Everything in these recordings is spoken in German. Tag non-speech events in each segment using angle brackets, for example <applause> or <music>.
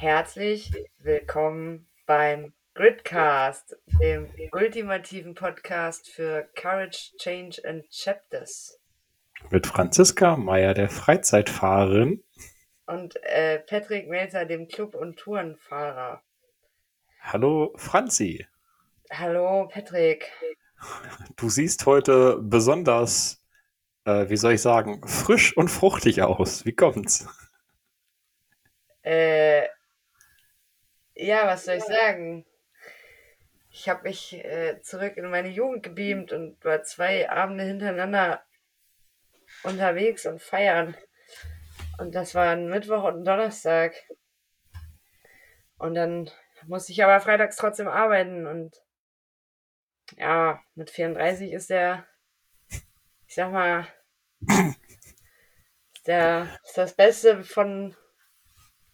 Herzlich willkommen beim Gridcast, dem ultimativen Podcast für Courage, Change and Chapters. Mit Franziska Meyer, der Freizeitfahrerin. Und äh, Patrick Melzer, dem Club- und Tourenfahrer. Hallo Franzi. Hallo Patrick. Du siehst heute besonders, äh, wie soll ich sagen, frisch und fruchtig aus. Wie kommt's? Äh, ja, was soll ich sagen? Ich habe mich äh, zurück in meine Jugend gebeamt und war zwei Abende hintereinander unterwegs und feiern. Und das war ein Mittwoch und ein Donnerstag. Und dann musste ich aber freitags trotzdem arbeiten und ja, mit 34 ist der, ich sag mal, ist, der, ist das Beste von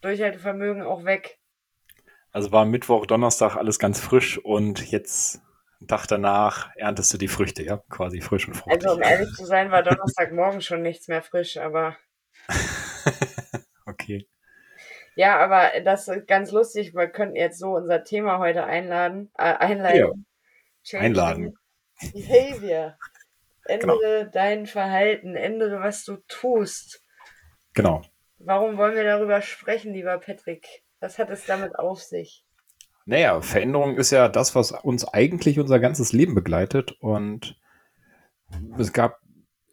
Durchhaltevermögen auch weg. Also war Mittwoch, Donnerstag alles ganz frisch und jetzt einen Tag danach erntest du die Früchte, ja? Quasi frisch und fruchtig. Also um ehrlich zu sein, war Donnerstagmorgen schon nichts mehr frisch, aber. <laughs> okay. Ja, aber das ist ganz lustig. Wir könnten jetzt so unser Thema heute einladen, äh, einleiten. Ja. Einladen. Behavior. Ändere genau. dein Verhalten, ändere, was du tust. Genau. Warum wollen wir darüber sprechen, lieber Patrick? Was hat es damit auf sich? Naja, Veränderung ist ja das, was uns eigentlich unser ganzes Leben begleitet. Und es gab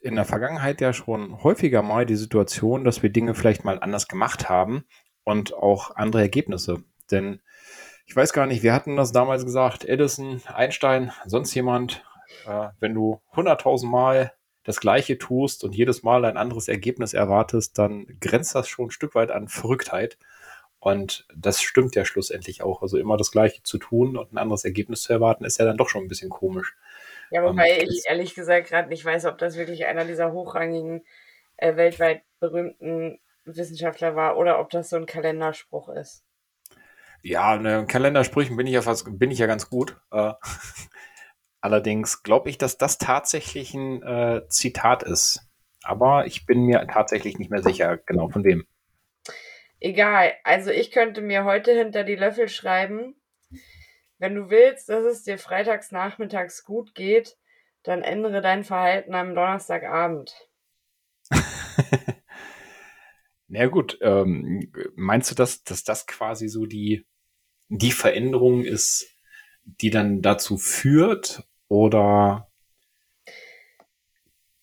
in der Vergangenheit ja schon häufiger mal die Situation, dass wir Dinge vielleicht mal anders gemacht haben und auch andere Ergebnisse. Denn ich weiß gar nicht, wir hatten das damals gesagt, Edison, Einstein, sonst jemand, äh, wenn du 100.000 Mal das Gleiche tust und jedes Mal ein anderes Ergebnis erwartest, dann grenzt das schon ein Stück weit an Verrücktheit. Und das stimmt ja schlussendlich auch. Also immer das Gleiche zu tun und ein anderes Ergebnis zu erwarten, ist ja dann doch schon ein bisschen komisch. Ja, wobei ähm, ich ehrlich gesagt gerade nicht weiß, ob das wirklich einer dieser hochrangigen, äh, weltweit berühmten Wissenschaftler war oder ob das so ein Kalenderspruch ist. Ja, ne, Kalendersprüchen bin ich ja fast, bin ich ja ganz gut. Äh, <laughs> allerdings glaube ich, dass das tatsächlich ein äh, Zitat ist. Aber ich bin mir tatsächlich nicht mehr sicher, genau von wem. Egal, also ich könnte mir heute hinter die Löffel schreiben, wenn du willst, dass es dir freitags nachmittags gut geht, dann ändere dein Verhalten am Donnerstagabend. <laughs> Na gut, ähm, meinst du, dass, dass das quasi so die, die Veränderung ist, die dann dazu führt? Oder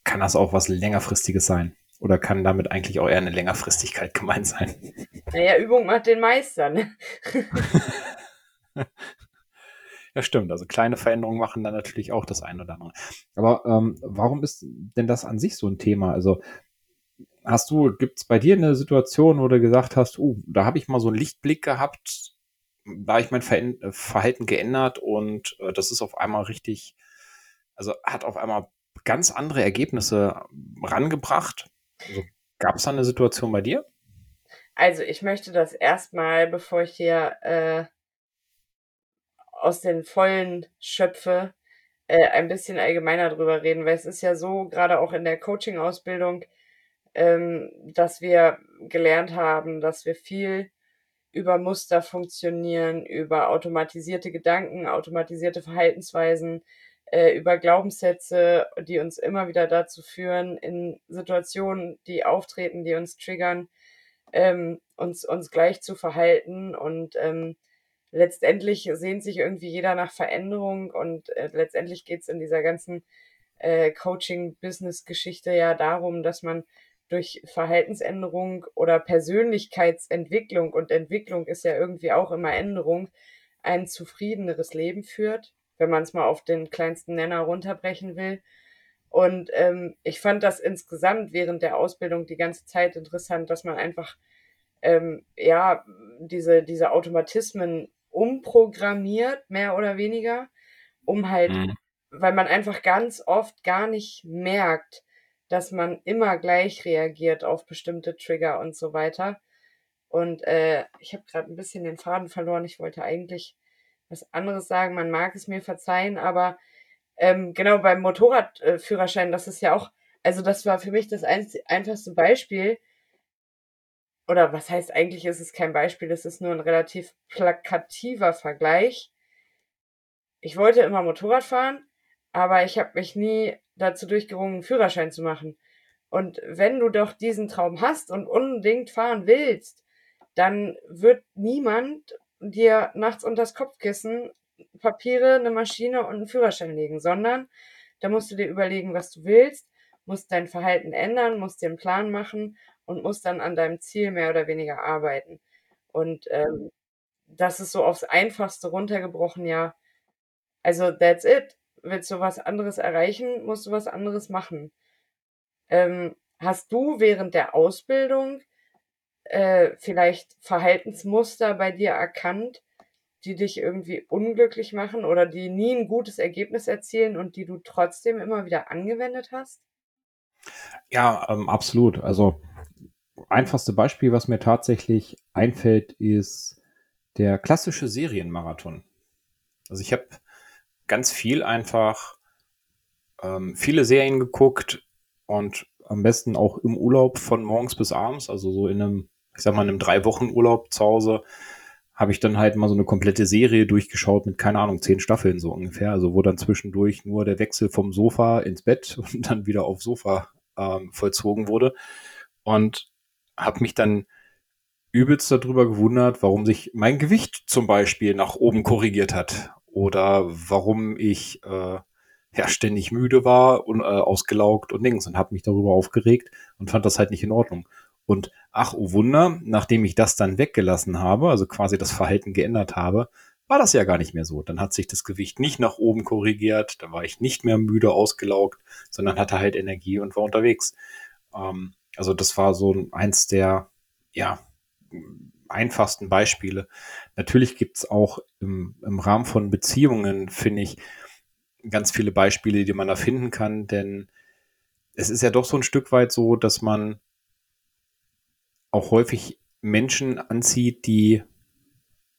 kann das auch was längerfristiges sein? Oder kann damit eigentlich auch eher eine Längerfristigkeit gemeint sein? Naja, Übung macht den Meister. Ne? <laughs> ja, stimmt. Also kleine Veränderungen machen dann natürlich auch das eine oder andere. Aber ähm, warum ist denn das an sich so ein Thema? Also hast du, gibt es bei dir eine Situation, wo du gesagt hast, uh, da habe ich mal so einen Lichtblick gehabt, da habe ich mein Verhalten geändert und äh, das ist auf einmal richtig, also hat auf einmal ganz andere Ergebnisse rangebracht also, Gab es da eine Situation bei dir? Also ich möchte das erstmal, bevor ich hier äh, aus den Vollen schöpfe, äh, ein bisschen allgemeiner drüber reden, weil es ist ja so, gerade auch in der Coaching-Ausbildung, ähm, dass wir gelernt haben, dass wir viel über Muster funktionieren, über automatisierte Gedanken, automatisierte Verhaltensweisen, äh, über Glaubenssätze, die uns immer wieder dazu führen, in Situationen, die auftreten, die uns triggern, ähm, uns, uns gleich zu verhalten. Und ähm, letztendlich sehnt sich irgendwie jeder nach Veränderung und äh, letztendlich geht es in dieser ganzen äh, Coaching-Business-Geschichte ja darum, dass man durch Verhaltensänderung oder Persönlichkeitsentwicklung und Entwicklung ist ja irgendwie auch immer Änderung, ein zufriedeneres Leben führt wenn man es mal auf den kleinsten Nenner runterbrechen will. Und ähm, ich fand das insgesamt während der Ausbildung die ganze Zeit interessant, dass man einfach ähm, ja diese, diese Automatismen umprogrammiert, mehr oder weniger, um halt, mhm. weil man einfach ganz oft gar nicht merkt, dass man immer gleich reagiert auf bestimmte Trigger und so weiter. Und äh, ich habe gerade ein bisschen den Faden verloren. Ich wollte eigentlich was anderes sagen. Man mag es mir verzeihen, aber ähm, genau beim Motorradführerschein, das ist ja auch, also das war für mich das einfachste Beispiel. oder was heißt eigentlich ist es kein Beispiel, es ist nur ein relativ plakativer Vergleich. Ich wollte immer Motorrad fahren, aber ich habe mich nie dazu durchgerungen, einen Führerschein zu machen. Und wenn du doch diesen Traum hast und unbedingt fahren willst, dann wird niemand dir nachts unters Kopfkissen Papiere, eine Maschine und einen Führerschein legen, sondern da musst du dir überlegen, was du willst, musst dein Verhalten ändern, musst dir einen Plan machen und musst dann an deinem Ziel mehr oder weniger arbeiten. Und ähm, das ist so aufs Einfachste runtergebrochen, ja. Also that's it. Willst du was anderes erreichen, musst du was anderes machen. Ähm, hast du während der Ausbildung äh, vielleicht Verhaltensmuster bei dir erkannt, die dich irgendwie unglücklich machen oder die nie ein gutes Ergebnis erzielen und die du trotzdem immer wieder angewendet hast? Ja, ähm, absolut. Also einfachste Beispiel, was mir tatsächlich einfällt, ist der klassische Serienmarathon. Also ich habe ganz viel einfach ähm, viele Serien geguckt und am besten auch im Urlaub von morgens bis abends, also so in einem, ich sag mal, in einem drei Wochen Urlaub zu Hause, habe ich dann halt mal so eine komplette Serie durchgeschaut mit, keine Ahnung, zehn Staffeln so ungefähr. Also wo dann zwischendurch nur der Wechsel vom Sofa ins Bett <laughs> und dann wieder aufs Sofa ähm, vollzogen wurde. Und habe mich dann übelst darüber gewundert, warum sich mein Gewicht zum Beispiel nach oben korrigiert hat. Oder warum ich äh, ja ständig müde war und äh, ausgelaugt und Dings und habe mich darüber aufgeregt und fand das halt nicht in Ordnung. Und ach, oh Wunder, nachdem ich das dann weggelassen habe, also quasi das Verhalten geändert habe, war das ja gar nicht mehr so. Dann hat sich das Gewicht nicht nach oben korrigiert, dann war ich nicht mehr müde ausgelaugt, sondern hatte halt Energie und war unterwegs. Ähm, also das war so eins der, ja, einfachsten Beispiele. Natürlich gibt's auch im, im Rahmen von Beziehungen, finde ich, ganz viele Beispiele, die man da finden kann, denn es ist ja doch so ein Stück weit so, dass man auch häufig Menschen anzieht, die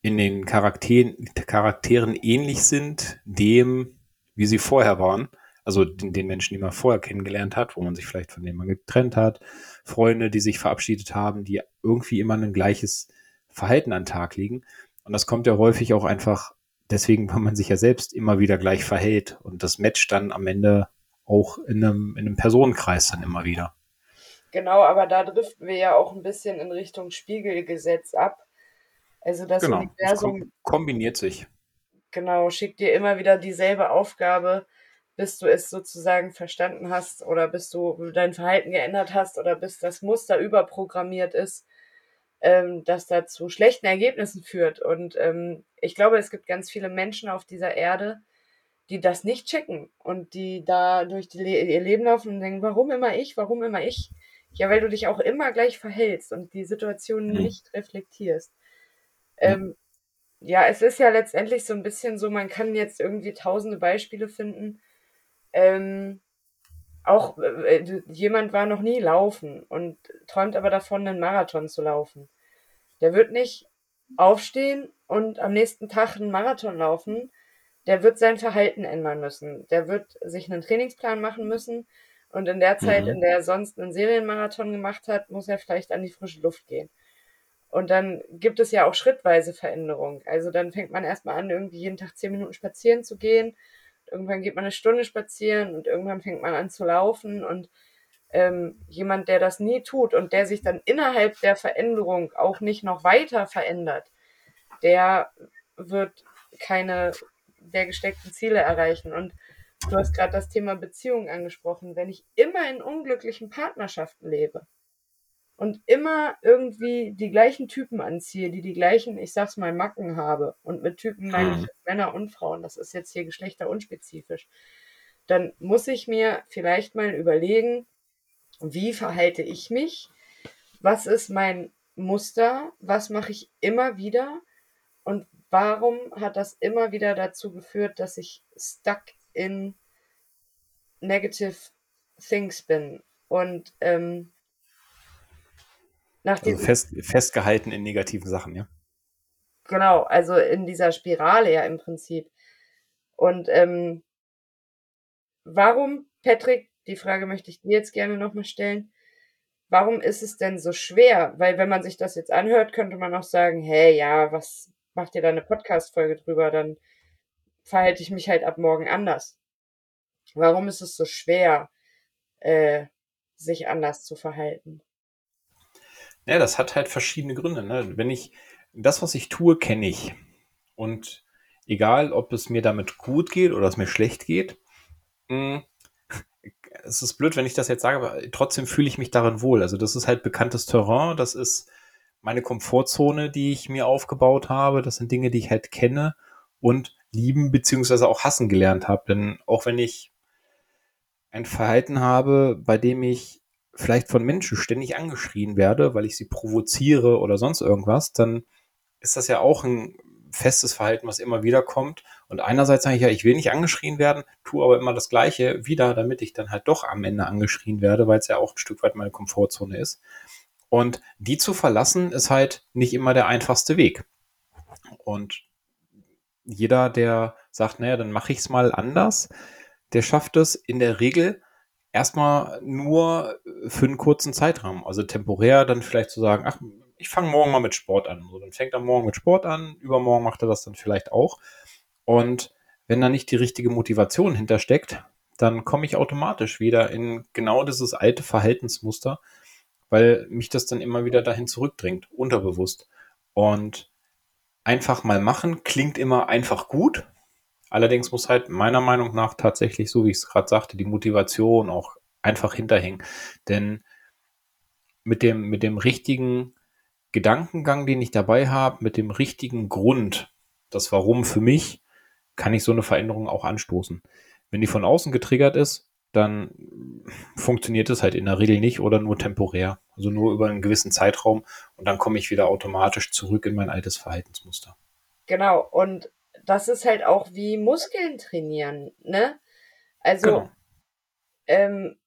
in den Charakteren, Charakteren ähnlich sind dem, wie sie vorher waren. Also den, den, Menschen, die man vorher kennengelernt hat, wo man sich vielleicht von denen man getrennt hat, Freunde, die sich verabschiedet haben, die irgendwie immer ein gleiches Verhalten an den Tag legen. Und das kommt ja häufig auch einfach deswegen, weil man sich ja selbst immer wieder gleich verhält und das matcht dann am Ende auch in einem, in einem Personenkreis dann immer wieder. Genau, aber da driften wir ja auch ein bisschen in Richtung Spiegelgesetz ab. Also das genau, Universum das kombiniert sich. Genau, schickt dir immer wieder dieselbe Aufgabe, bis du es sozusagen verstanden hast oder bis du dein Verhalten geändert hast oder bis das Muster überprogrammiert ist, ähm, das da zu schlechten Ergebnissen führt. Und ähm, ich glaube, es gibt ganz viele Menschen auf dieser Erde, die das nicht checken und die da durch die Le ihr Leben laufen und denken, warum immer ich, warum immer ich? Ja, weil du dich auch immer gleich verhältst und die Situation mhm. nicht reflektierst. Ähm, ja, es ist ja letztendlich so ein bisschen so, man kann jetzt irgendwie tausende Beispiele finden. Ähm, auch äh, jemand war noch nie laufen und träumt aber davon, einen Marathon zu laufen. Der wird nicht aufstehen und am nächsten Tag einen Marathon laufen. Der wird sein Verhalten ändern müssen. Der wird sich einen Trainingsplan machen müssen und in der Zeit, mhm. in der er sonst einen Serienmarathon gemacht hat, muss er vielleicht an die frische Luft gehen. Und dann gibt es ja auch schrittweise Veränderungen. Also dann fängt man erstmal an, irgendwie jeden Tag zehn Minuten spazieren zu gehen. Irgendwann geht man eine Stunde spazieren und irgendwann fängt man an zu laufen. Und ähm, jemand, der das nie tut und der sich dann innerhalb der Veränderung auch nicht noch weiter verändert, der wird keine der gesteckten Ziele erreichen. Und Du hast gerade das Thema Beziehung angesprochen. Wenn ich immer in unglücklichen Partnerschaften lebe und immer irgendwie die gleichen Typen anziehe, die die gleichen, ich sag's mal, Macken habe, und mit Typen meine ich mhm. Männer und Frauen, das ist jetzt hier geschlechterunspezifisch, dann muss ich mir vielleicht mal überlegen, wie verhalte ich mich? Was ist mein Muster? Was mache ich immer wieder? Und warum hat das immer wieder dazu geführt, dass ich stuck in negative things bin. Und ähm, nach also fest, festgehalten in negativen Sachen, ja. Genau, also in dieser Spirale ja im Prinzip. Und ähm, warum, Patrick, die Frage möchte ich dir jetzt gerne nochmal stellen, warum ist es denn so schwer? Weil wenn man sich das jetzt anhört, könnte man auch sagen, hey, ja, was macht ihr da eine Podcast-Folge drüber? Dann verhalte ich mich halt ab morgen anders. Warum ist es so schwer, äh, sich anders zu verhalten? Ja, das hat halt verschiedene Gründe. Ne? Wenn ich das, was ich tue, kenne ich. Und egal, ob es mir damit gut geht oder es mir schlecht geht, mh, hm, <laughs> es ist blöd, wenn ich das jetzt sage, aber trotzdem fühle ich mich darin wohl. Also das ist halt bekanntes Terrain, das ist meine Komfortzone, die ich mir aufgebaut habe. Das sind Dinge, die ich halt kenne und lieben beziehungsweise auch hassen gelernt habe. Denn auch wenn ich ein Verhalten habe, bei dem ich vielleicht von Menschen ständig angeschrien werde, weil ich sie provoziere oder sonst irgendwas, dann ist das ja auch ein festes Verhalten, was immer wieder kommt. Und einerseits sage ich ja, ich will nicht angeschrien werden, tue aber immer das Gleiche wieder, damit ich dann halt doch am Ende angeschrien werde, weil es ja auch ein Stück weit meine Komfortzone ist. Und die zu verlassen ist halt nicht immer der einfachste Weg. Und jeder, der sagt, naja, dann mache ich es mal anders, der schafft es in der Regel erstmal nur für einen kurzen Zeitraum. Also temporär dann vielleicht zu sagen, ach, ich fange morgen mal mit Sport an. So, dann fängt er morgen mit Sport an, übermorgen macht er das dann vielleicht auch. Und wenn da nicht die richtige Motivation hintersteckt, dann komme ich automatisch wieder in genau dieses alte Verhaltensmuster, weil mich das dann immer wieder dahin zurückdringt, unterbewusst. Und einfach mal machen klingt immer einfach gut. Allerdings muss halt meiner Meinung nach tatsächlich, so wie ich es gerade sagte, die Motivation auch einfach hinterhängen. Denn mit dem, mit dem richtigen Gedankengang, den ich dabei habe, mit dem richtigen Grund, das Warum für mich, kann ich so eine Veränderung auch anstoßen. Wenn die von außen getriggert ist, dann funktioniert es halt in der Regel nicht oder nur temporär, also nur über einen gewissen Zeitraum und dann komme ich wieder automatisch zurück in mein altes Verhaltensmuster. Genau, und das ist halt auch wie Muskeln trainieren, ne? Also, genau. ähm,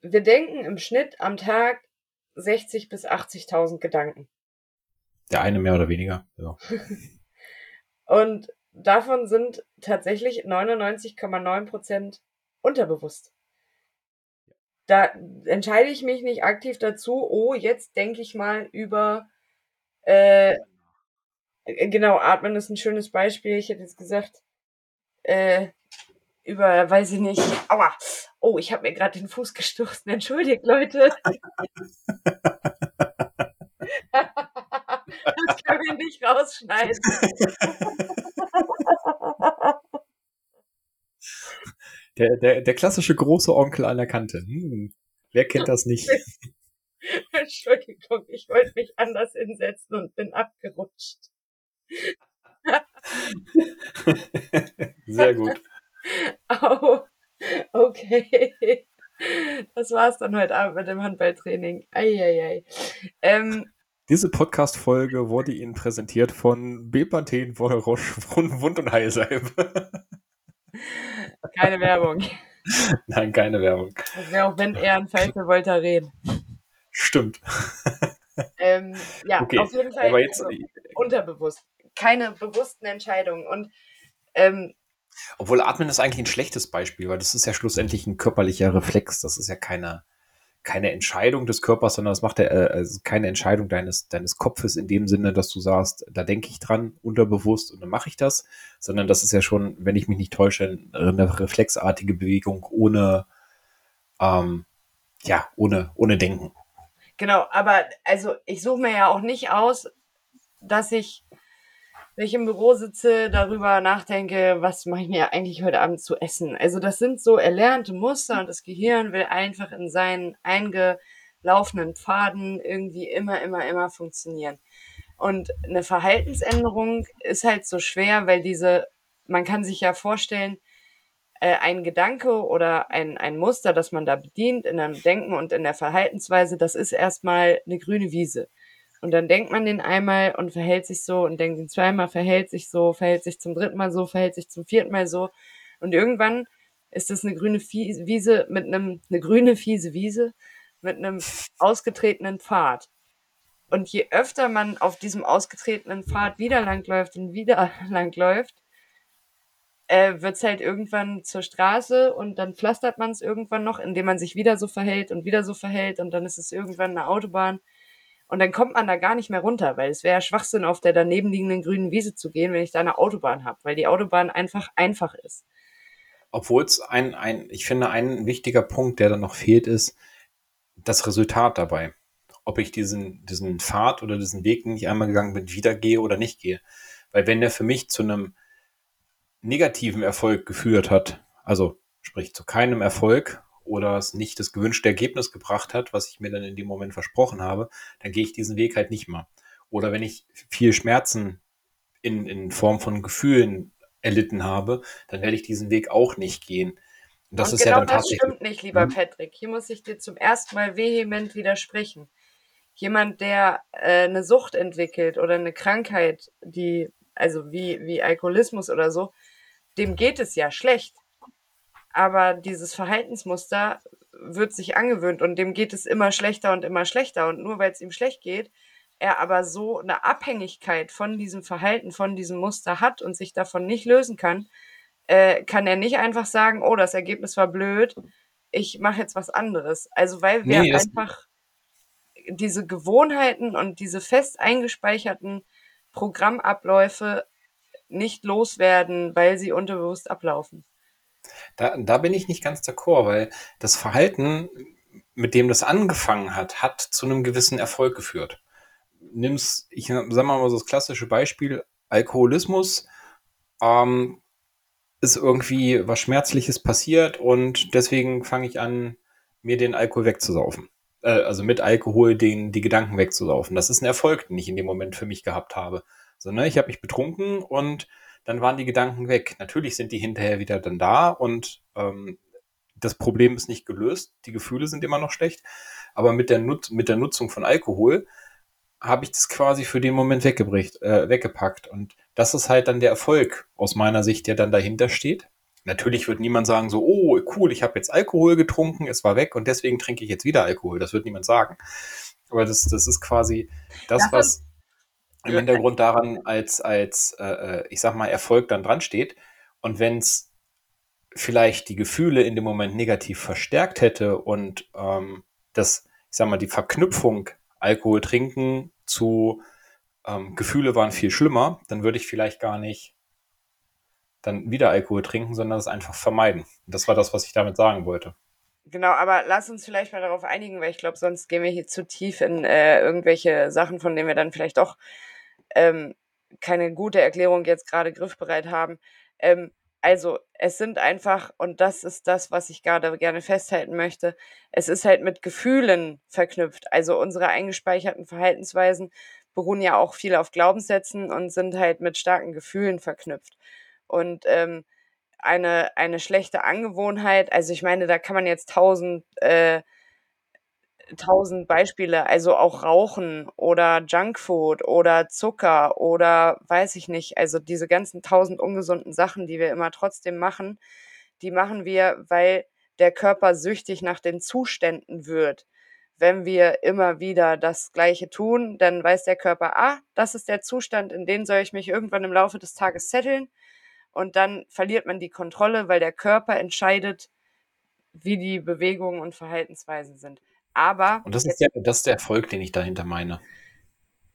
wir denken im Schnitt am Tag 60 bis 80.000 Gedanken. Der eine mehr oder weniger, ja. <laughs> Und davon sind tatsächlich 99,9 Prozent unterbewusst. Da entscheide ich mich nicht aktiv dazu, oh, jetzt denke ich mal über, äh, genau, atmen ist ein schönes Beispiel. Ich hätte jetzt gesagt, äh, über, weiß ich nicht, aua, oh, ich habe mir gerade den Fuß gestoßen, entschuldigt, Leute. <laughs> das können wir nicht rausschneiden. <laughs> <laughs> Der, der, der klassische große Onkel an der Kante. Hm, wer kennt das nicht? <laughs> Entschuldigung, ich wollte mich anders hinsetzen und bin abgerutscht. <laughs> Sehr gut. <laughs> Oh, okay. Das war's dann heute Abend mit dem Handballtraining. Eieiei. Ähm, Diese Podcast-Folge wurde Ihnen präsentiert von Bepanthen, von Wund- und Heilsalbe. Keine Werbung. <laughs> Nein, keine Werbung. Wäre auch wenn er ein Pfeife wollte reden. Stimmt. Ähm, ja, okay. auf jeden Fall Aber jetzt, also, unterbewusst. Keine bewussten Entscheidungen. Und ähm, obwohl Atmen ist eigentlich ein schlechtes Beispiel, weil das ist ja schlussendlich ein körperlicher Reflex. Das ist ja keine, keine Entscheidung des Körpers, sondern das macht ja äh, also keine Entscheidung deines, deines Kopfes in dem Sinne, dass du sagst, da denke ich dran, unterbewusst und dann mache ich das, sondern das ist ja schon, wenn ich mich nicht täusche, eine reflexartige Bewegung ohne, ähm, ja, ohne, ohne Denken. Genau, aber also ich suche mir ja auch nicht aus, dass ich wenn ich im Büro sitze, darüber nachdenke, was mache ich mir eigentlich heute Abend zu essen. Also das sind so erlernte Muster und das Gehirn will einfach in seinen eingelaufenen Pfaden irgendwie immer, immer, immer funktionieren. Und eine Verhaltensänderung ist halt so schwer, weil diese, man kann sich ja vorstellen, äh, ein Gedanke oder ein, ein Muster, das man da bedient in einem Denken und in der Verhaltensweise, das ist erstmal eine grüne Wiese. Und dann denkt man den einmal und verhält sich so und denkt ihn zweimal, verhält sich so, verhält sich zum dritten Mal so, verhält sich zum vierten Mal so. Und irgendwann ist es eine grüne Wiese mit einem, eine grüne fiese Wiese mit einem ausgetretenen Pfad. Und je öfter man auf diesem ausgetretenen Pfad wieder langläuft und wieder <laughs> langläuft, äh, wird es halt irgendwann zur Straße und dann pflastert man es irgendwann noch, indem man sich wieder so verhält und wieder so verhält und dann ist es irgendwann eine Autobahn. Und dann kommt man da gar nicht mehr runter, weil es wäre Schwachsinn, auf der daneben liegenden grünen Wiese zu gehen, wenn ich da eine Autobahn habe, weil die Autobahn einfach einfach ist. Obwohl es ein, ein, ich finde, ein wichtiger Punkt, der dann noch fehlt, ist das Resultat dabei. Ob ich diesen, diesen Pfad oder diesen Weg, den ich einmal gegangen bin, wieder gehe oder nicht gehe. Weil wenn der für mich zu einem negativen Erfolg geführt hat, also sprich zu keinem Erfolg oder es nicht das gewünschte Ergebnis gebracht hat, was ich mir dann in dem Moment versprochen habe, dann gehe ich diesen Weg halt nicht mehr. Oder wenn ich viel Schmerzen in, in Form von Gefühlen erlitten habe, dann werde ich diesen Weg auch nicht gehen. Und das Und ist genau ja dann das stimmt nicht, lieber hm? Patrick. Hier muss ich dir zum ersten Mal vehement widersprechen. Jemand, der äh, eine Sucht entwickelt oder eine Krankheit, die, also wie, wie Alkoholismus oder so, dem geht es ja schlecht. Aber dieses Verhaltensmuster wird sich angewöhnt und dem geht es immer schlechter und immer schlechter. Und nur weil es ihm schlecht geht, er aber so eine Abhängigkeit von diesem Verhalten, von diesem Muster hat und sich davon nicht lösen kann, äh, kann er nicht einfach sagen, oh, das Ergebnis war blöd, ich mache jetzt was anderes. Also weil wir nee, einfach diese Gewohnheiten und diese fest eingespeicherten Programmabläufe nicht loswerden, weil sie unterbewusst ablaufen. Da, da bin ich nicht ganz d'accord, weil das Verhalten, mit dem das angefangen hat, hat zu einem gewissen Erfolg geführt. Nimm's, ich sag mal so das klassische Beispiel, Alkoholismus, ähm, ist irgendwie was Schmerzliches passiert und deswegen fange ich an, mir den Alkohol wegzusaufen. Äh, also mit Alkohol den, die Gedanken wegzusaufen. Das ist ein Erfolg, den ich in dem Moment für mich gehabt habe. So, ne, ich habe mich betrunken und dann waren die Gedanken weg. Natürlich sind die hinterher wieder dann da und ähm, das Problem ist nicht gelöst. Die Gefühle sind immer noch schlecht. Aber mit der, Nut mit der Nutzung von Alkohol habe ich das quasi für den Moment weggebricht, äh, weggepackt. Und das ist halt dann der Erfolg aus meiner Sicht, der dann dahinter steht. Natürlich wird niemand sagen so, oh cool, ich habe jetzt Alkohol getrunken, es war weg und deswegen trinke ich jetzt wieder Alkohol. Das wird niemand sagen. Aber das, das ist quasi das, was im Hintergrund daran als, als äh, äh, ich sag mal, Erfolg dann dran steht. Und wenn es vielleicht die Gefühle in dem Moment negativ verstärkt hätte und ähm, das, ich sag mal, die Verknüpfung Alkohol trinken zu ähm, Gefühle waren viel schlimmer, dann würde ich vielleicht gar nicht dann wieder Alkohol trinken, sondern es einfach vermeiden. Das war das, was ich damit sagen wollte. Genau, aber lass uns vielleicht mal darauf einigen, weil ich glaube, sonst gehen wir hier zu tief in äh, irgendwelche Sachen, von denen wir dann vielleicht doch ähm, keine gute Erklärung jetzt gerade griffbereit haben. Ähm, also es sind einfach, und das ist das, was ich gerade gerne festhalten möchte, es ist halt mit Gefühlen verknüpft. Also unsere eingespeicherten Verhaltensweisen beruhen ja auch viel auf Glaubenssätzen und sind halt mit starken Gefühlen verknüpft. Und ähm, eine, eine schlechte Angewohnheit, also ich meine, da kann man jetzt tausend äh, tausend Beispiele, also auch Rauchen oder Junkfood oder Zucker oder weiß ich nicht, also diese ganzen tausend ungesunden Sachen, die wir immer trotzdem machen, die machen wir, weil der Körper süchtig nach den Zuständen wird. Wenn wir immer wieder das Gleiche tun, dann weiß der Körper, ah, das ist der Zustand, in den soll ich mich irgendwann im Laufe des Tages setteln. Und dann verliert man die Kontrolle, weil der Körper entscheidet, wie die Bewegungen und Verhaltensweisen sind. Aber. Und das ist, der, das ist der Erfolg, den ich dahinter meine.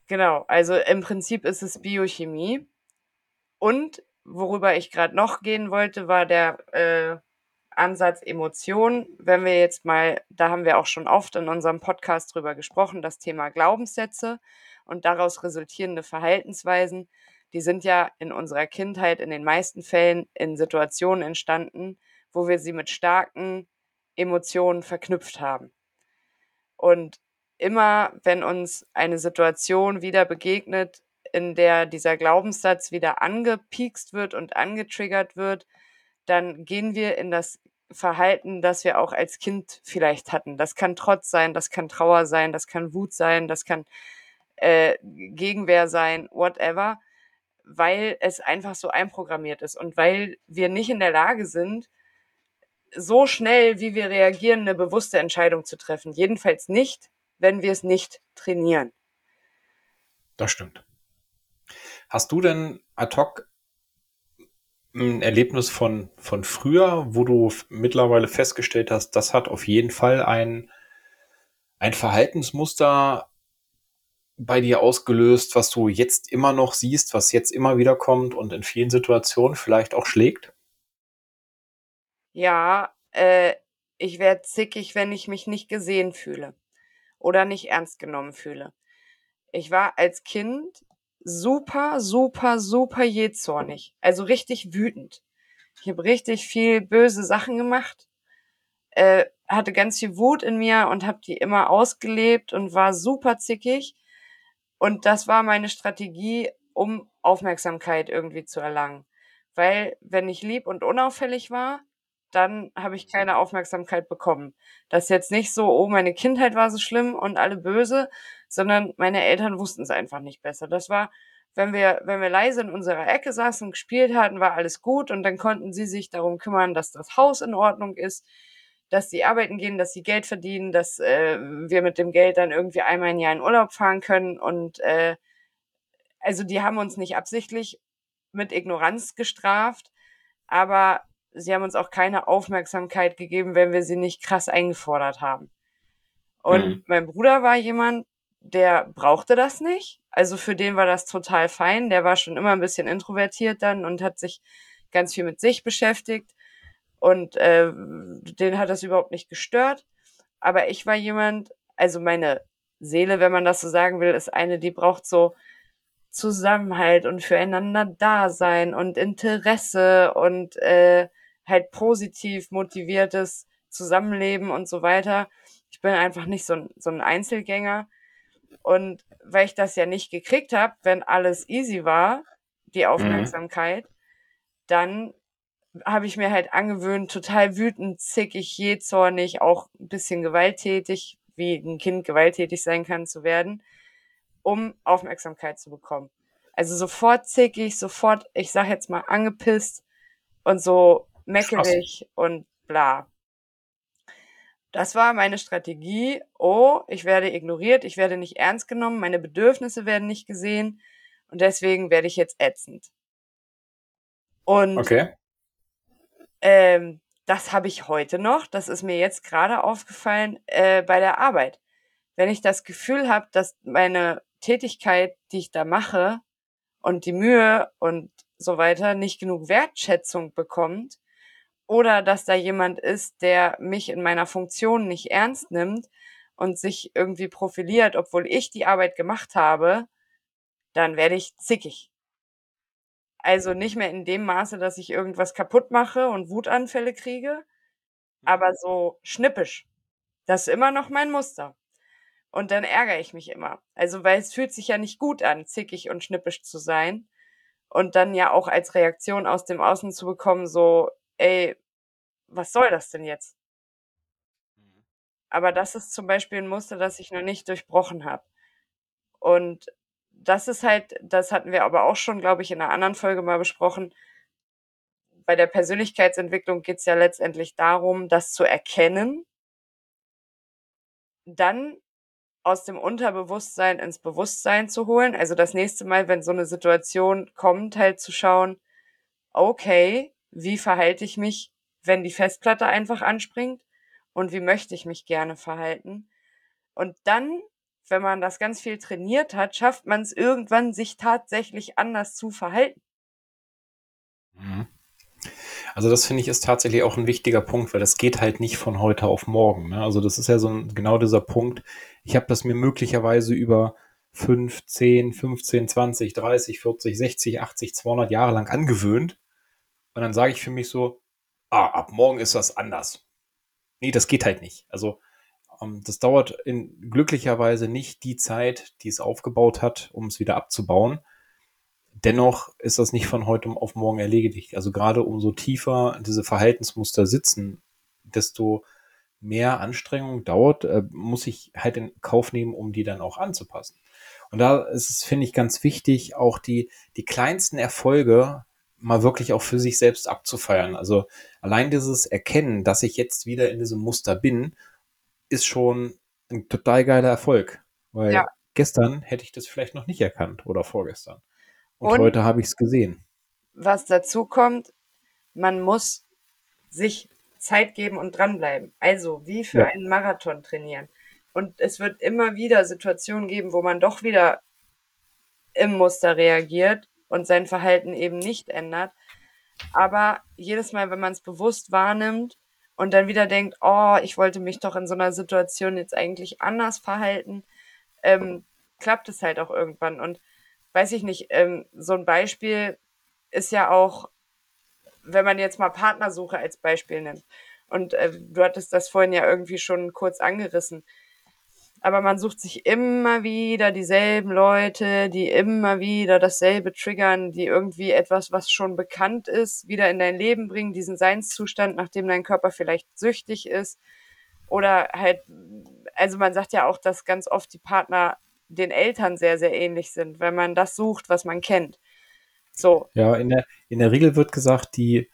Genau, also im Prinzip ist es Biochemie. Und worüber ich gerade noch gehen wollte, war der äh, Ansatz Emotion. Wenn wir jetzt mal, da haben wir auch schon oft in unserem Podcast drüber gesprochen, das Thema Glaubenssätze und daraus resultierende Verhaltensweisen, die sind ja in unserer Kindheit in den meisten Fällen in Situationen entstanden, wo wir sie mit starken Emotionen verknüpft haben. Und immer, wenn uns eine Situation wieder begegnet, in der dieser Glaubenssatz wieder angepiekst wird und angetriggert wird, dann gehen wir in das Verhalten, das wir auch als Kind vielleicht hatten. Das kann Trotz sein, das kann Trauer sein, das kann Wut sein, das kann äh, Gegenwehr sein, whatever, weil es einfach so einprogrammiert ist und weil wir nicht in der Lage sind, so schnell, wie wir reagieren, eine bewusste Entscheidung zu treffen. Jedenfalls nicht, wenn wir es nicht trainieren. Das stimmt. Hast du denn ad hoc ein Erlebnis von, von früher, wo du mittlerweile festgestellt hast, das hat auf jeden Fall ein, ein Verhaltensmuster bei dir ausgelöst, was du jetzt immer noch siehst, was jetzt immer wieder kommt und in vielen Situationen vielleicht auch schlägt? Ja, äh, ich werde zickig, wenn ich mich nicht gesehen fühle oder nicht ernst genommen fühle. Ich war als Kind super, super, super jähzornig. Also richtig wütend. Ich habe richtig viel böse Sachen gemacht, äh, hatte ganz viel Wut in mir und habe die immer ausgelebt und war super zickig. Und das war meine Strategie, um Aufmerksamkeit irgendwie zu erlangen. Weil wenn ich lieb und unauffällig war, dann habe ich keine Aufmerksamkeit bekommen. Das ist jetzt nicht so, oh, meine Kindheit war so schlimm und alle böse, sondern meine Eltern wussten es einfach nicht besser. Das war, wenn wir, wenn wir leise in unserer Ecke saßen und gespielt hatten, war alles gut und dann konnten sie sich darum kümmern, dass das Haus in Ordnung ist, dass sie arbeiten gehen, dass sie Geld verdienen, dass äh, wir mit dem Geld dann irgendwie einmal ein Jahr in Urlaub fahren können und äh, also die haben uns nicht absichtlich mit Ignoranz gestraft, aber sie haben uns auch keine Aufmerksamkeit gegeben, wenn wir sie nicht krass eingefordert haben. Und mhm. mein Bruder war jemand, der brauchte das nicht. Also für den war das total fein. Der war schon immer ein bisschen introvertiert dann und hat sich ganz viel mit sich beschäftigt. Und äh, den hat das überhaupt nicht gestört. Aber ich war jemand, also meine Seele, wenn man das so sagen will, ist eine, die braucht so Zusammenhalt und füreinander Dasein und Interesse und äh, halt positiv motiviertes Zusammenleben und so weiter. Ich bin einfach nicht so ein, so ein Einzelgänger. Und weil ich das ja nicht gekriegt habe, wenn alles easy war, die mhm. Aufmerksamkeit, mhm. dann habe ich mir halt angewöhnt, total wütend, zickig, jähzornig, auch ein bisschen gewalttätig, wie ein Kind gewalttätig sein kann, zu werden, um Aufmerksamkeit zu bekommen. Also sofort zickig, sofort, ich sag jetzt mal, angepisst und so meckerig und bla. Das war meine Strategie. Oh, ich werde ignoriert, ich werde nicht ernst genommen, meine Bedürfnisse werden nicht gesehen und deswegen werde ich jetzt ätzend. Und okay. ähm, das habe ich heute noch. Das ist mir jetzt gerade aufgefallen äh, bei der Arbeit. Wenn ich das Gefühl habe, dass meine Tätigkeit, die ich da mache und die Mühe und so weiter nicht genug Wertschätzung bekommt, oder dass da jemand ist, der mich in meiner Funktion nicht ernst nimmt und sich irgendwie profiliert, obwohl ich die Arbeit gemacht habe, dann werde ich zickig. Also nicht mehr in dem Maße, dass ich irgendwas kaputt mache und Wutanfälle kriege, aber so schnippisch. Das ist immer noch mein Muster. Und dann ärgere ich mich immer. Also, weil es fühlt sich ja nicht gut an, zickig und schnippisch zu sein. Und dann ja auch als Reaktion aus dem Außen zu bekommen, so, ey, was soll das denn jetzt? Mhm. Aber das ist zum Beispiel ein Muster, das ich noch nicht durchbrochen habe. Und das ist halt, das hatten wir aber auch schon, glaube ich, in einer anderen Folge mal besprochen. Bei der Persönlichkeitsentwicklung geht es ja letztendlich darum, das zu erkennen, dann aus dem Unterbewusstsein ins Bewusstsein zu holen. Also das nächste Mal, wenn so eine Situation kommt, halt zu schauen, okay, wie verhalte ich mich, wenn die Festplatte einfach anspringt und wie möchte ich mich gerne verhalten. Und dann, wenn man das ganz viel trainiert hat, schafft man es irgendwann, sich tatsächlich anders zu verhalten. Mhm. Also das finde ich ist tatsächlich auch ein wichtiger Punkt, weil das geht halt nicht von heute auf morgen. Ne? Also das ist ja so ein, genau dieser Punkt. Ich habe das mir möglicherweise über 5, 10, 15, 20, 30, 40, 60, 80, 200 Jahre lang angewöhnt. Und dann sage ich für mich so, ah, ab morgen ist das anders. Nee, das geht halt nicht. Also ähm, das dauert in glücklicherweise nicht die Zeit, die es aufgebaut hat, um es wieder abzubauen. Dennoch ist das nicht von heute auf morgen erledigt. Also gerade umso tiefer diese Verhaltensmuster sitzen, desto mehr Anstrengung dauert, äh, muss ich halt in Kauf nehmen, um die dann auch anzupassen. Und da ist es, finde ich, ganz wichtig, auch die, die kleinsten Erfolge mal wirklich auch für sich selbst abzufeiern. Also allein dieses Erkennen, dass ich jetzt wieder in diesem Muster bin, ist schon ein total geiler Erfolg. Weil ja. gestern hätte ich das vielleicht noch nicht erkannt oder vorgestern. Und, Und heute habe ich es gesehen. Was dazu kommt, man muss sich Zeit geben und dranbleiben. Also wie für ja. einen Marathon trainieren. Und es wird immer wieder Situationen geben, wo man doch wieder im Muster reagiert und sein Verhalten eben nicht ändert. Aber jedes Mal, wenn man es bewusst wahrnimmt und dann wieder denkt, oh, ich wollte mich doch in so einer Situation jetzt eigentlich anders verhalten, ähm, klappt es halt auch irgendwann. Und weiß ich nicht, ähm, so ein Beispiel ist ja auch, wenn man jetzt mal Partnersuche als Beispiel nimmt. Und äh, du hattest das vorhin ja irgendwie schon kurz angerissen aber man sucht sich immer wieder dieselben Leute, die immer wieder dasselbe triggern, die irgendwie etwas, was schon bekannt ist, wieder in dein Leben bringen, diesen Seinszustand, nachdem dein Körper vielleicht süchtig ist. Oder halt, also man sagt ja auch, dass ganz oft die Partner den Eltern sehr, sehr ähnlich sind, wenn man das sucht, was man kennt. So. Ja, in der, in der Regel wird gesagt, die,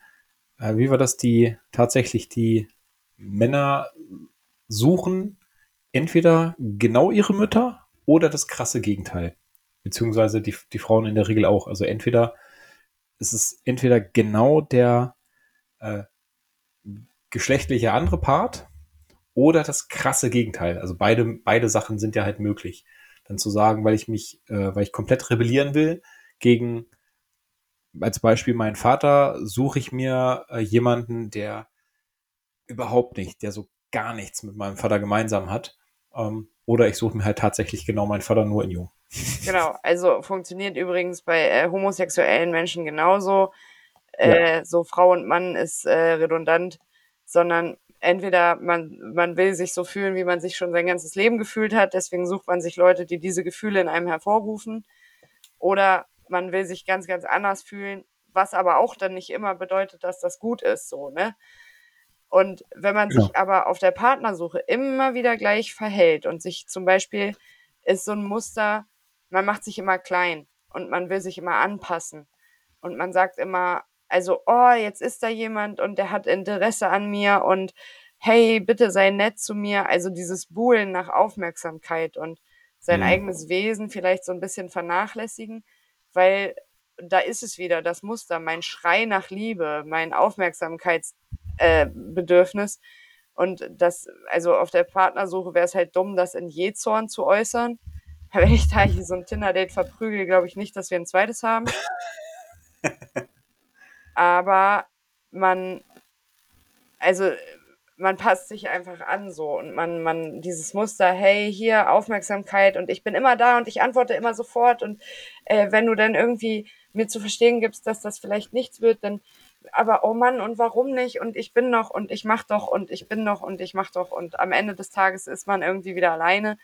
äh, wie war das, die tatsächlich die Männer suchen entweder genau ihre Mütter oder das krasse Gegenteil. Beziehungsweise die, die Frauen in der Regel auch. Also entweder es ist entweder genau der äh, geschlechtliche andere Part oder das krasse Gegenteil. Also beide, beide Sachen sind ja halt möglich. Dann zu sagen, weil ich mich, äh, weil ich komplett rebellieren will gegen, als Beispiel meinen Vater, suche ich mir äh, jemanden, der überhaupt nicht, der so gar nichts mit meinem Vater gemeinsam hat ähm, oder ich suche mir halt tatsächlich genau meinen Vater nur in Jung. Genau, also funktioniert übrigens bei äh, homosexuellen Menschen genauso. Äh, ja. So Frau und Mann ist äh, redundant, sondern entweder man, man will sich so fühlen, wie man sich schon sein ganzes Leben gefühlt hat, deswegen sucht man sich Leute, die diese Gefühle in einem hervorrufen. Oder man will sich ganz, ganz anders fühlen, was aber auch dann nicht immer bedeutet, dass das gut ist, so, ne? Und wenn man sich aber auf der Partnersuche immer wieder gleich verhält und sich zum Beispiel ist so ein Muster, man macht sich immer klein und man will sich immer anpassen und man sagt immer, also, oh, jetzt ist da jemand und der hat Interesse an mir und hey, bitte sei nett zu mir. Also dieses Buhlen nach Aufmerksamkeit und sein mhm. eigenes Wesen vielleicht so ein bisschen vernachlässigen, weil da ist es wieder, das Muster, mein Schrei nach Liebe, mein Aufmerksamkeits äh, Bedürfnis. Und das, also auf der Partnersuche wäre es halt dumm, das in Jezorn zu äußern. <laughs> Wenn ich da hier so ein Tinder-Date verprügel, glaube ich nicht, dass wir ein zweites haben. <laughs> Aber man, also man passt sich einfach an so und man, man, dieses Muster, hey, hier Aufmerksamkeit und ich bin immer da und ich antworte immer sofort und äh, wenn du dann irgendwie mir zu verstehen gibst, dass das vielleicht nichts wird, dann aber oh Mann, und warum nicht? Und ich bin noch und ich mach doch und ich bin noch und ich mach doch. Und am Ende des Tages ist man irgendwie wieder alleine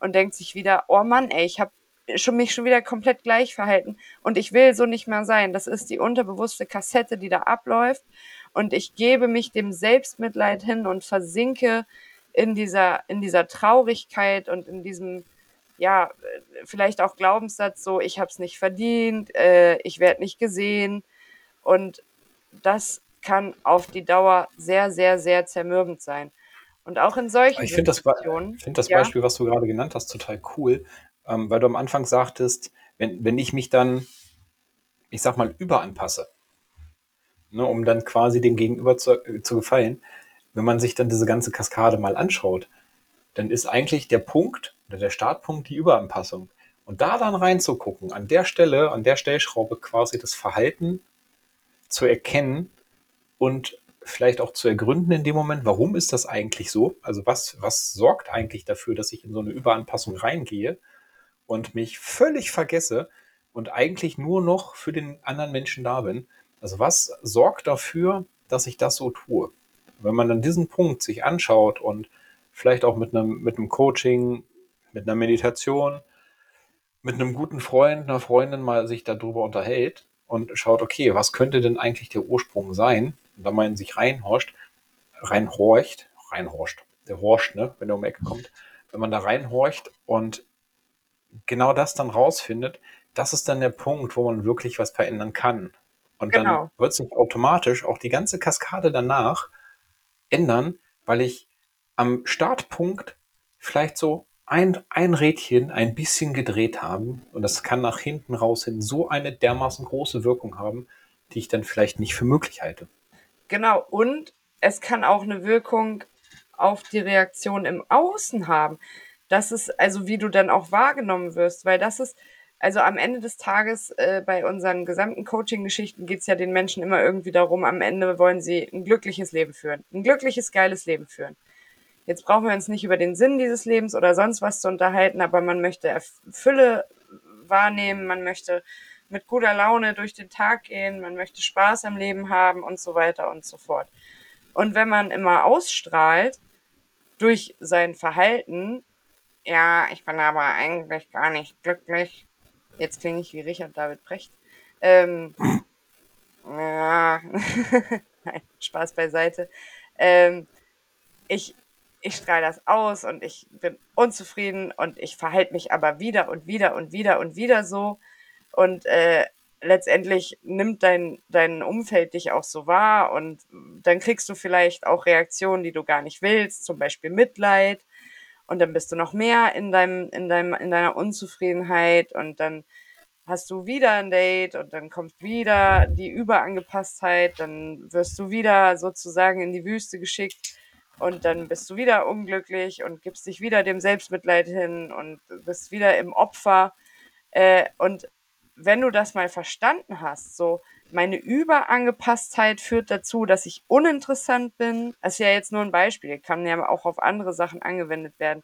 und denkt sich wieder, oh Mann, ey, ich habe schon mich schon wieder komplett gleich verhalten und ich will so nicht mehr sein. Das ist die unterbewusste Kassette, die da abläuft und ich gebe mich dem Selbstmitleid hin und versinke in dieser in dieser Traurigkeit und in diesem ja vielleicht auch Glaubenssatz so ich habe es nicht verdient, äh, ich werde nicht gesehen und das kann auf die Dauer sehr, sehr, sehr zermürbend sein. Und auch in solchen ich Situationen. Ich finde das ja. Beispiel, was du gerade genannt hast, total cool, ähm, weil du am Anfang sagtest, wenn, wenn ich mich dann, ich sag mal, überanpasse, ne, um dann quasi dem Gegenüber zu, äh, zu gefallen, wenn man sich dann diese ganze Kaskade mal anschaut, dann ist eigentlich der Punkt oder der Startpunkt die Überanpassung. Und da dann reinzugucken, an der Stelle, an der Stellschraube quasi das Verhalten zu erkennen und vielleicht auch zu ergründen in dem Moment, warum ist das eigentlich so? Also was, was sorgt eigentlich dafür, dass ich in so eine Überanpassung reingehe und mich völlig vergesse und eigentlich nur noch für den anderen Menschen da bin? Also was sorgt dafür, dass ich das so tue? Wenn man dann diesen Punkt sich anschaut und vielleicht auch mit einem, mit einem Coaching, mit einer Meditation, mit einem guten Freund, einer Freundin mal sich darüber unterhält, und schaut, okay, was könnte denn eigentlich der Ursprung sein? Und wenn man sich reinhorcht, reinhorcht, reinhorcht, der horcht, ne, wenn er um die Ecke kommt, wenn man da reinhorcht und genau das dann rausfindet, das ist dann der Punkt, wo man wirklich was verändern kann. Und genau. dann wird sich automatisch auch die ganze Kaskade danach ändern, weil ich am Startpunkt vielleicht so ein, ein Rädchen ein bisschen gedreht haben und das kann nach hinten raus hin so eine dermaßen große Wirkung haben, die ich dann vielleicht nicht für möglich halte. Genau, und es kann auch eine Wirkung auf die Reaktion im Außen haben. Das ist also, wie du dann auch wahrgenommen wirst, weil das ist, also am Ende des Tages äh, bei unseren gesamten Coaching-Geschichten geht es ja den Menschen immer irgendwie darum, am Ende wollen sie ein glückliches Leben führen, ein glückliches, geiles Leben führen. Jetzt brauchen wir uns nicht über den Sinn dieses Lebens oder sonst was zu unterhalten, aber man möchte Fülle wahrnehmen, man möchte mit guter Laune durch den Tag gehen, man möchte Spaß am Leben haben und so weiter und so fort. Und wenn man immer ausstrahlt durch sein Verhalten, ja, ich bin aber eigentlich gar nicht glücklich. Jetzt klinge ich wie Richard David Brecht. Ähm, ja, <laughs> nein, Spaß beiseite. Ähm, ich, ich strahle das aus und ich bin unzufrieden und ich verhalte mich aber wieder und wieder und wieder und wieder so. Und äh, letztendlich nimmt dein, dein Umfeld dich auch so wahr und dann kriegst du vielleicht auch Reaktionen, die du gar nicht willst, zum Beispiel Mitleid und dann bist du noch mehr in deinem, in deinem, in deiner Unzufriedenheit und dann hast du wieder ein Date und dann kommt wieder die Überangepasstheit, dann wirst du wieder sozusagen in die Wüste geschickt und dann bist du wieder unglücklich und gibst dich wieder dem Selbstmitleid hin und bist wieder im Opfer. Äh, und wenn du das mal verstanden hast, so meine Überangepasstheit führt dazu, dass ich uninteressant bin. Das ist ja jetzt nur ein Beispiel, kann ja auch auf andere Sachen angewendet werden.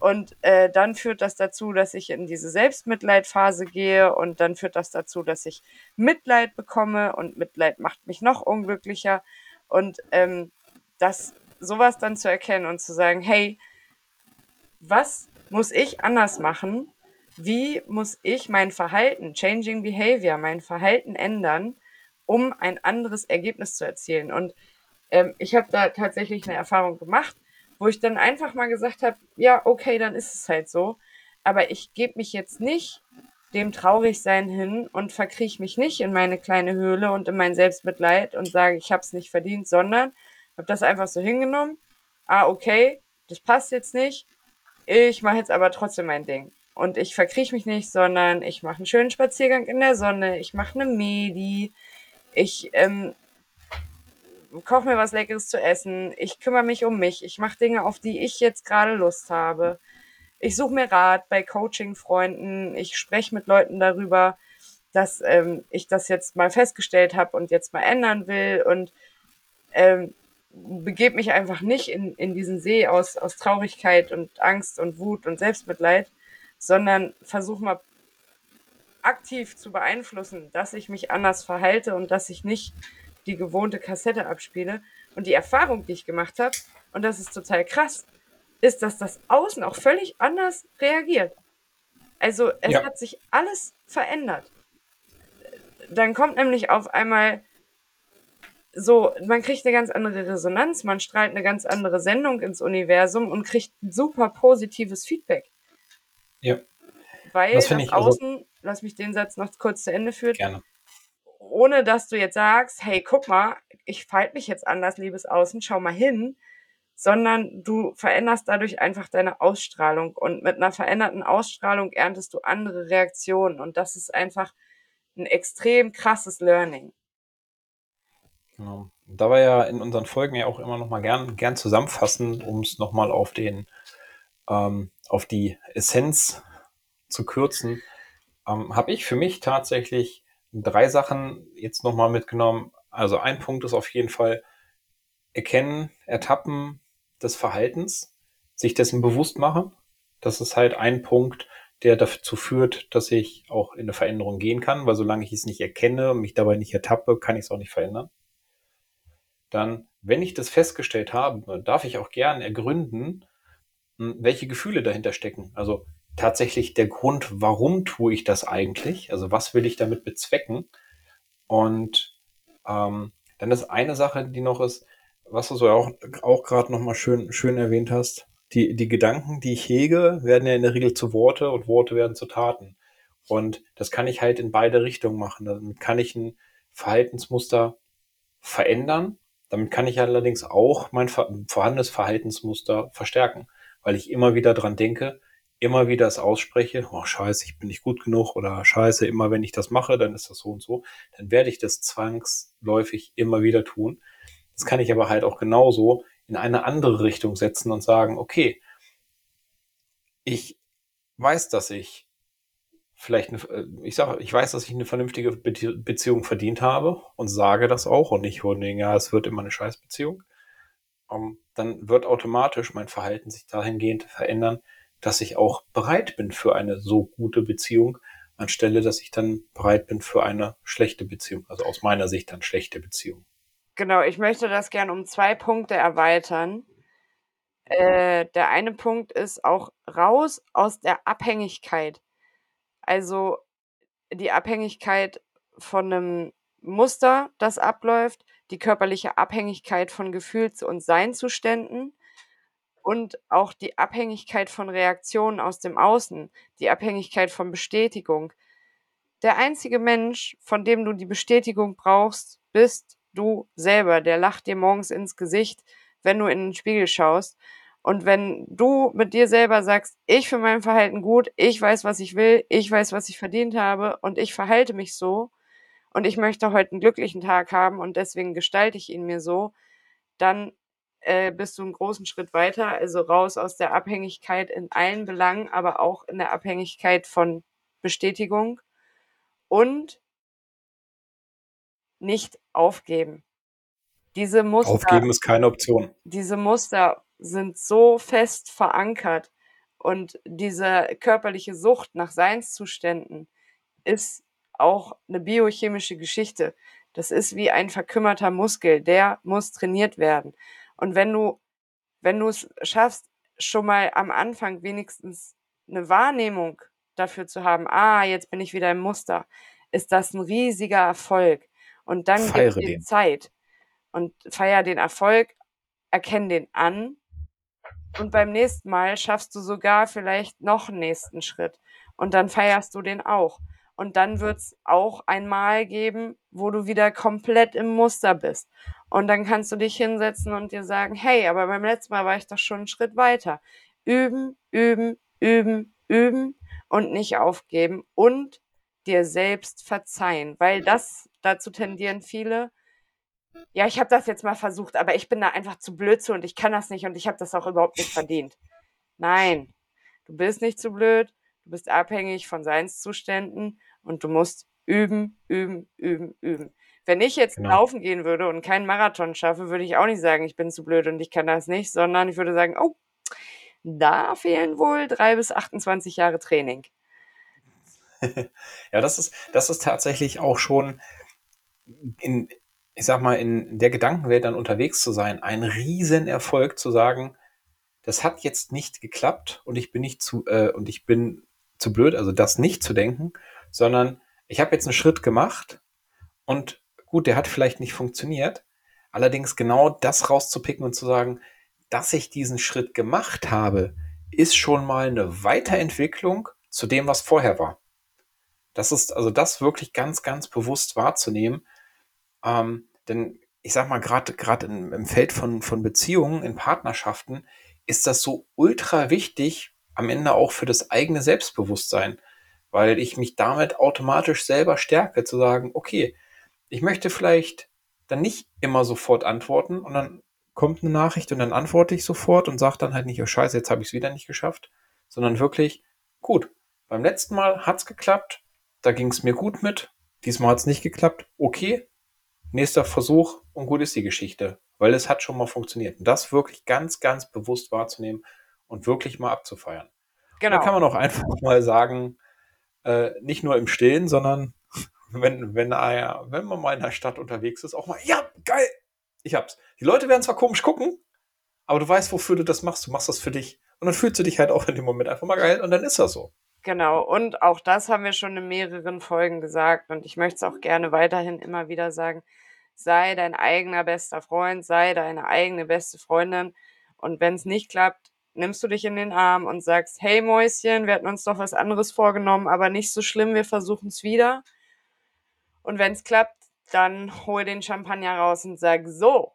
Und äh, dann führt das dazu, dass ich in diese Selbstmitleidphase gehe und dann führt das dazu, dass ich Mitleid bekomme und Mitleid macht mich noch unglücklicher. Und ähm, das sowas dann zu erkennen und zu sagen, hey, was muss ich anders machen, wie muss ich mein Verhalten, changing behavior, mein Verhalten ändern, um ein anderes Ergebnis zu erzielen. Und ähm, ich habe da tatsächlich eine Erfahrung gemacht, wo ich dann einfach mal gesagt habe, ja, okay, dann ist es halt so. Aber ich gebe mich jetzt nicht dem Traurigsein hin und verkriech mich nicht in meine kleine Höhle und in mein Selbstmitleid und sage, ich habe es nicht verdient, sondern habe das einfach so hingenommen. Ah, okay, das passt jetzt nicht. Ich mache jetzt aber trotzdem mein Ding. Und ich verkriech mich nicht, sondern ich mache einen schönen Spaziergang in der Sonne, ich mache eine Medi, ich ähm, koche mir was Leckeres zu essen, ich kümmere mich um mich, ich mache Dinge, auf die ich jetzt gerade Lust habe. Ich suche mir Rat bei Coaching-Freunden, ich spreche mit Leuten darüber, dass ähm, ich das jetzt mal festgestellt habe und jetzt mal ändern will und ähm, begebe mich einfach nicht in, in diesen See aus, aus Traurigkeit und Angst und Wut und Selbstmitleid, sondern versuche mal aktiv zu beeinflussen, dass ich mich anders verhalte und dass ich nicht die gewohnte Kassette abspiele. Und die Erfahrung, die ich gemacht habe, und das ist total krass, ist, dass das Außen auch völlig anders reagiert. Also es ja. hat sich alles verändert. Dann kommt nämlich auf einmal so, man kriegt eine ganz andere Resonanz, man strahlt eine ganz andere Sendung ins Universum und kriegt super positives Feedback. Ja. Weil das, das Außen, also, lass mich den Satz noch kurz zu Ende führen. Gerne. Ohne dass du jetzt sagst, hey, guck mal, ich verhalte mich jetzt anders, liebes Außen, schau mal hin, sondern du veränderst dadurch einfach deine Ausstrahlung und mit einer veränderten Ausstrahlung erntest du andere Reaktionen und das ist einfach ein extrem krasses Learning. Genau. Da wir ja in unseren Folgen ja auch immer noch mal gern, gern zusammenfassen, um es noch mal auf den ähm, auf die Essenz zu kürzen, ähm, habe ich für mich tatsächlich drei Sachen jetzt noch mal mitgenommen. Also ein Punkt ist auf jeden Fall erkennen, ertappen des Verhaltens, sich dessen bewusst machen. Das ist halt ein Punkt, der dazu führt, dass ich auch in eine Veränderung gehen kann, weil solange ich es nicht erkenne und mich dabei nicht ertappe, kann ich es auch nicht verändern dann, wenn ich das festgestellt habe, darf ich auch gern ergründen, hm, welche Gefühle dahinter stecken. Also tatsächlich der Grund, warum tue ich das eigentlich? Also was will ich damit bezwecken? Und ähm, dann ist eine Sache, die noch ist, was du so auch, auch gerade nochmal schön, schön erwähnt hast, die, die Gedanken, die ich hege, werden ja in der Regel zu Worte und Worte werden zu Taten. Und das kann ich halt in beide Richtungen machen. Damit kann ich ein Verhaltensmuster verändern damit kann ich allerdings auch mein vorhandenes Verhaltensmuster verstärken, weil ich immer wieder dran denke, immer wieder es ausspreche, oh scheiße, ich bin nicht gut genug oder scheiße, immer wenn ich das mache, dann ist das so und so, dann werde ich das zwangsläufig immer wieder tun, Das kann ich aber halt auch genauso in eine andere Richtung setzen und sagen, okay, ich weiß, dass ich vielleicht, äh, ich sage, ich weiß, dass ich eine vernünftige Beziehung verdient habe und sage das auch und nicht von ja, es wird immer eine Scheißbeziehung, ähm, dann wird automatisch mein Verhalten sich dahingehend verändern, dass ich auch bereit bin für eine so gute Beziehung, anstelle, dass ich dann bereit bin für eine schlechte Beziehung, also aus meiner Sicht dann schlechte Beziehung. Genau, ich möchte das gern um zwei Punkte erweitern. Äh, der eine Punkt ist auch raus aus der Abhängigkeit. Also die Abhängigkeit von einem Muster, das abläuft, die körperliche Abhängigkeit von Gefühls- und Seinzuständen und auch die Abhängigkeit von Reaktionen aus dem Außen, die Abhängigkeit von Bestätigung. Der einzige Mensch, von dem du die Bestätigung brauchst, bist du selber. Der lacht dir morgens ins Gesicht, wenn du in den Spiegel schaust. Und wenn du mit dir selber sagst, ich für mein Verhalten gut, ich weiß, was ich will, ich weiß, was ich verdient habe und ich verhalte mich so und ich möchte heute einen glücklichen Tag haben und deswegen gestalte ich ihn mir so, dann äh, bist du einen großen Schritt weiter, also raus aus der Abhängigkeit in allen Belangen, aber auch in der Abhängigkeit von Bestätigung und nicht aufgeben. Diese Muster. Aufgeben ist keine Option. Diese Muster sind so fest verankert und diese körperliche Sucht nach Seinszuständen ist auch eine biochemische Geschichte. Das ist wie ein verkümmerter Muskel, der muss trainiert werden. Und wenn du, wenn du es schaffst, schon mal am Anfang wenigstens eine Wahrnehmung dafür zu haben, ah, jetzt bin ich wieder im Muster, ist das ein riesiger Erfolg. Und dann Feiere gib dir. Zeit und feier den Erfolg, erkenn den an und beim nächsten Mal schaffst du sogar vielleicht noch einen nächsten Schritt und dann feierst du den auch. Und dann wird's auch ein Mal geben, wo du wieder komplett im Muster bist. Und dann kannst du dich hinsetzen und dir sagen, hey, aber beim letzten Mal war ich doch schon einen Schritt weiter. Üben, üben, üben, üben und nicht aufgeben und dir selbst verzeihen, weil das dazu tendieren viele. Ja, ich habe das jetzt mal versucht, aber ich bin da einfach zu blöd zu und ich kann das nicht und ich habe das auch überhaupt nicht verdient. Nein, du bist nicht zu blöd, du bist abhängig von Seinszuständen und du musst üben, üben, üben, üben. Wenn ich jetzt genau. laufen gehen würde und keinen Marathon schaffe, würde ich auch nicht sagen, ich bin zu blöd und ich kann das nicht, sondern ich würde sagen, oh, da fehlen wohl drei bis 28 Jahre Training. <laughs> ja, das ist, das ist tatsächlich auch schon in, ich sag mal, in der Gedankenwelt dann unterwegs zu sein, ein Riesenerfolg zu sagen, das hat jetzt nicht geklappt und ich bin nicht zu, äh, und ich bin zu blöd, also das nicht zu denken, sondern ich habe jetzt einen Schritt gemacht und gut, der hat vielleicht nicht funktioniert. Allerdings genau das rauszupicken und zu sagen, dass ich diesen Schritt gemacht habe, ist schon mal eine Weiterentwicklung zu dem, was vorher war. Das ist also das wirklich ganz, ganz bewusst wahrzunehmen. Ähm, denn ich sag mal, gerade im Feld von, von Beziehungen, in Partnerschaften, ist das so ultra wichtig, am Ende auch für das eigene Selbstbewusstsein. Weil ich mich damit automatisch selber stärke, zu sagen, okay, ich möchte vielleicht dann nicht immer sofort antworten und dann kommt eine Nachricht und dann antworte ich sofort und sage dann halt nicht, oh scheiße, jetzt habe ich es wieder nicht geschafft, sondern wirklich, gut, beim letzten Mal hat es geklappt, da ging es mir gut mit, diesmal hat es nicht geklappt, okay, nächster Versuch und gut ist die Geschichte, weil es hat schon mal funktioniert. Und das wirklich ganz, ganz bewusst wahrzunehmen und wirklich mal abzufeiern. Genau. Da kann man auch einfach <laughs> mal sagen, äh, nicht nur im Stillen, sondern <laughs> wenn, wenn, äh, wenn man mal in der Stadt unterwegs ist, auch mal, ja, geil, ich hab's. Die Leute werden zwar komisch gucken, aber du weißt, wofür du das machst. Du machst das für dich. Und dann fühlst du dich halt auch in dem Moment einfach mal geil und dann ist das so. Genau, und auch das haben wir schon in mehreren Folgen gesagt und ich möchte es auch gerne weiterhin immer wieder sagen. Sei dein eigener bester Freund, sei deine eigene beste Freundin und wenn es nicht klappt, nimmst du dich in den Arm und sagst, hey Mäuschen, wir hatten uns doch was anderes vorgenommen, aber nicht so schlimm, wir versuchen es wieder. Und wenn es klappt, dann hol den Champagner raus und sag, so,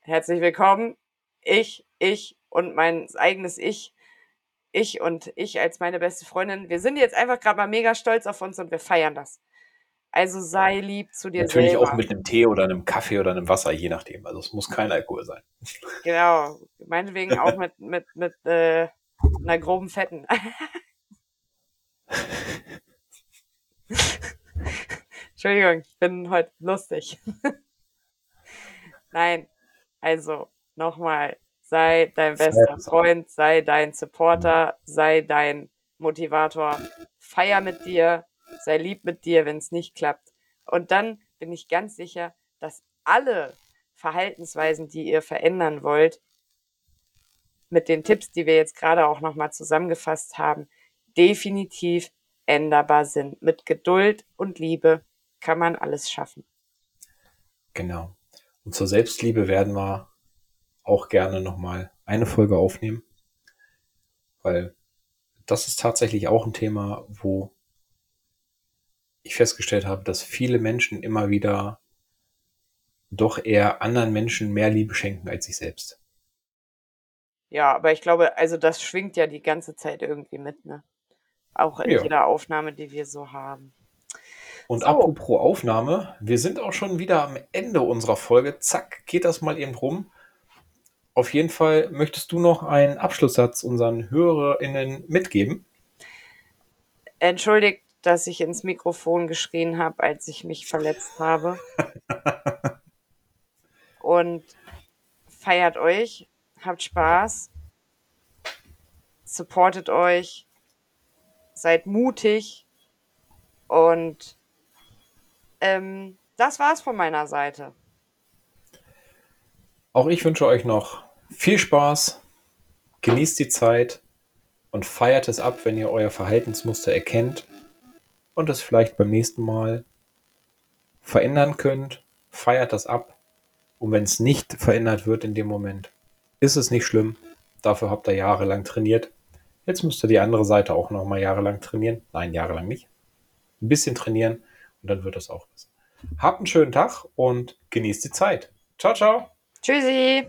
herzlich willkommen, ich, ich und mein eigenes Ich, ich und ich als meine beste Freundin, wir sind jetzt einfach gerade mal mega stolz auf uns und wir feiern das. Also sei lieb zu dir Natürlich selber. auch mit einem Tee oder einem Kaffee oder einem Wasser, je nachdem. Also es muss kein Alkohol sein. <laughs> Genau. Meinetwegen auch mit, mit, mit äh, einer groben Fetten. <laughs> Entschuldigung, ich bin heute lustig. <laughs> Nein, also nochmal, sei dein bester Freund, sei dein Supporter, sei dein Motivator, feier mit dir, sei lieb mit dir, wenn es nicht klappt. Und dann bin ich ganz sicher, dass alle Verhaltensweisen, die ihr verändern wollt, mit den Tipps, die wir jetzt gerade auch nochmal zusammengefasst haben, definitiv änderbar sind. Mit Geduld und Liebe kann man alles schaffen. Genau. Und zur Selbstliebe werden wir auch gerne nochmal eine Folge aufnehmen, weil das ist tatsächlich auch ein Thema, wo ich festgestellt habe, dass viele Menschen immer wieder doch eher anderen Menschen mehr Liebe schenken als sich selbst. Ja, aber ich glaube, also das schwingt ja die ganze Zeit irgendwie mit, ne? Auch in Ja. jeder Aufnahme, die wir so haben. Und So. apropos Aufnahme, wir sind auch schon wieder am Ende unserer Folge. Zack, geht das mal eben rum. Auf jeden Fall möchtest du noch einen Abschlusssatz unseren HörerInnen mitgeben? Entschuldigt, dass ich ins Mikrofon geschrien habe, als ich mich verletzt habe. <laughs> Und feiert euch, habt Spaß, supportet euch, seid mutig und ähm, das war's von meiner Seite. Auch ich wünsche euch noch viel Spaß, genießt die Zeit und feiert es ab, wenn ihr euer Verhaltensmuster erkennt und es vielleicht beim nächsten Mal verändern könnt. Feiert das ab. Und wenn es nicht verändert wird in dem Moment, ist es nicht schlimm. Dafür habt ihr jahrelang trainiert. Jetzt müsst ihr die andere Seite auch noch mal jahrelang trainieren. Nein, jahrelang nicht. Ein bisschen trainieren und dann wird es auch besser. Habt einen schönen Tag und genießt die Zeit. Ciao, ciao. Tschüssi!